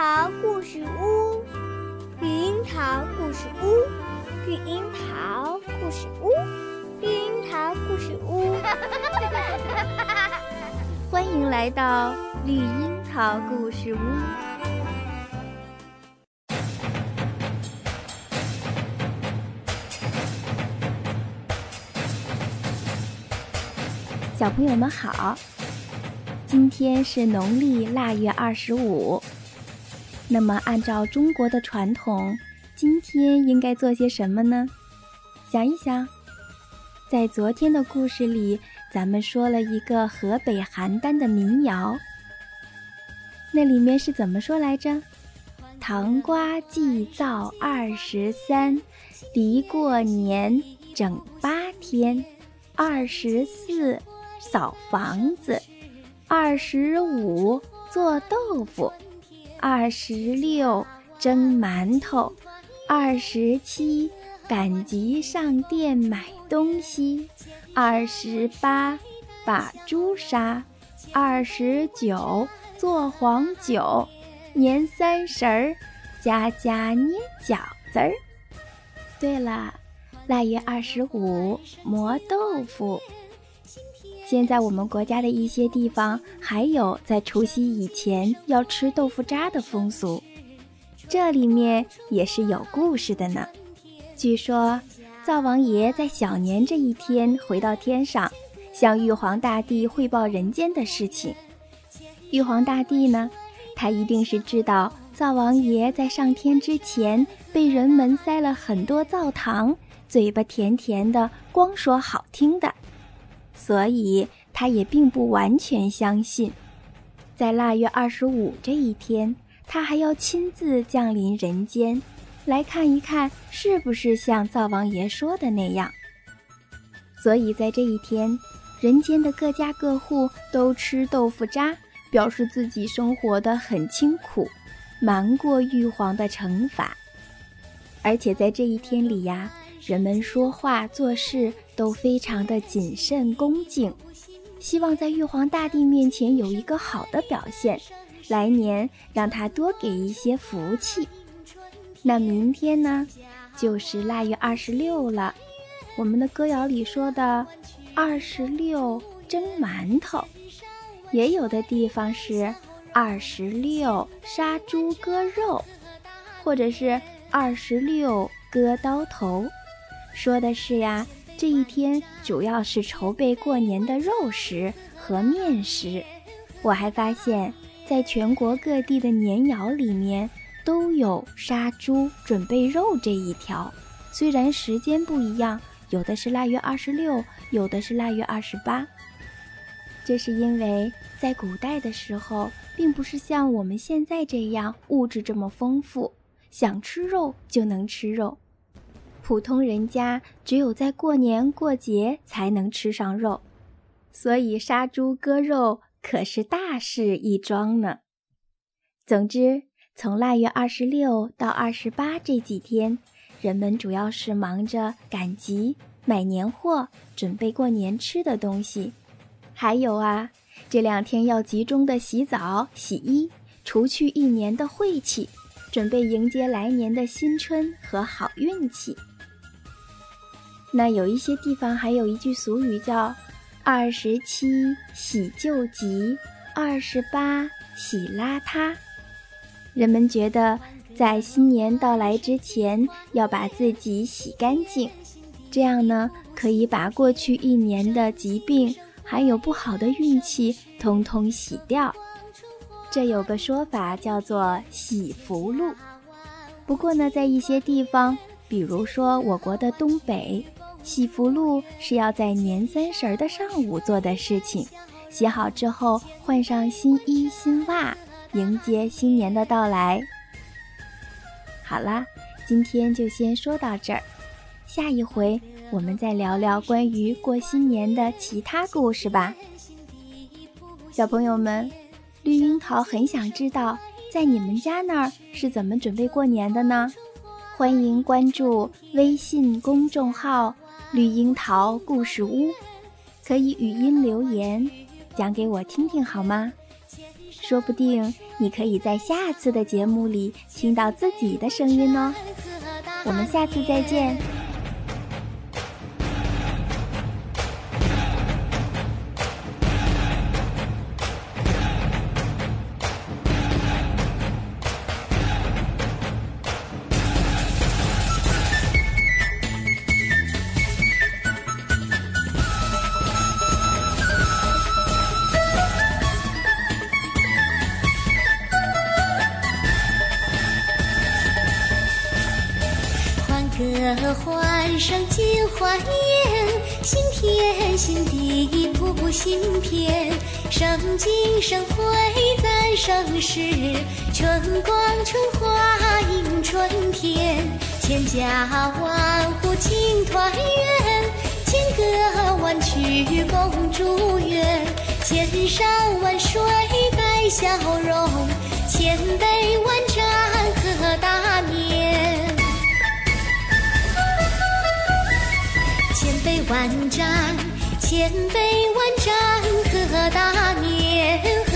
桃故事屋，绿樱桃故事屋，绿樱桃故事屋，绿樱桃故事屋。欢迎来到绿樱桃故事屋。小朋友们好。今天是农历腊月二十五，那么按照中国的传统，今天应该做些什么呢？想一想，在昨天的故事里，咱们说了一个河北邯郸的民谣，那里面是怎么说来着？糖瓜祭灶二十三，离过年整八天，二十四扫房子。二十五做豆腐，二十六蒸馒头，二十七赶集上店买东西，二十八把猪杀，二十九做黄酒，年三十儿家家捏饺子儿。对了，腊月二十五磨豆腐。现在我们国家的一些地方还有在除夕以前要吃豆腐渣的风俗，这里面也是有故事的呢。据说灶王爷在小年这一天回到天上，向玉皇大帝汇报人间的事情。玉皇大帝呢，他一定是知道灶王爷在上天之前被人们塞了很多灶糖，嘴巴甜甜的，光说好听的。所以，他也并不完全相信，在腊月二十五这一天，他还要亲自降临人间，来看一看是不是像灶王爷说的那样。所以在这一天，人间的各家各户都吃豆腐渣，表示自己生活的很清苦，瞒过玉皇的惩罚。而且在这一天里呀。人们说话做事都非常的谨慎恭敬，希望在玉皇大帝面前有一个好的表现，来年让他多给一些福气。那明天呢，就是腊月二十六了。我们的歌谣里说的“二十六蒸馒头”，也有的地方是“二十六杀猪割肉”，或者是“二十六割刀头”。说的是呀，这一天主要是筹备过年的肉食和面食。我还发现，在全国各地的年谣里面都有杀猪准备肉这一条，虽然时间不一样，有的是腊月二十六，有的是腊月二十八。这是因为在古代的时候，并不是像我们现在这样物质这么丰富，想吃肉就能吃肉。普通人家只有在过年过节才能吃上肉，所以杀猪割肉可是大事一桩呢。总之，从腊月二十六到二十八这几天，人们主要是忙着赶集、买年货、准备过年吃的东西。还有啊，这两天要集中的洗澡、洗衣，除去一年的晦气，准备迎接来年的新春和好运气。那有一些地方还有一句俗语叫“二十七洗旧疾，二十八洗邋遢”。人们觉得在新年到来之前要把自己洗干净，这样呢可以把过去一年的疾病还有不好的运气通通洗掉。这有个说法叫做“洗福禄”。不过呢，在一些地方，比如说我国的东北。洗福禄是要在年三十的上午做的事情，洗好之后换上新衣新袜，迎接新年的到来。好啦，今天就先说到这儿，下一回我们再聊聊关于过新年的其他故事吧。小朋友们，绿樱桃很想知道，在你们家那儿是怎么准备过年的呢？欢迎关注微信公众号。绿樱桃故事屋，可以语音留言，讲给我听听好吗？说不定你可以在下次的节目里听到自己的声音哦。我们下次再见。欢上金花宴，新天新地谱新篇，圣经盛会赞盛世，春光春花迎春天，千家万户庆团圆，千歌万曲共祝愿，千山万水带笑容，千杯万盏杯万盏，千杯万盏，贺大年。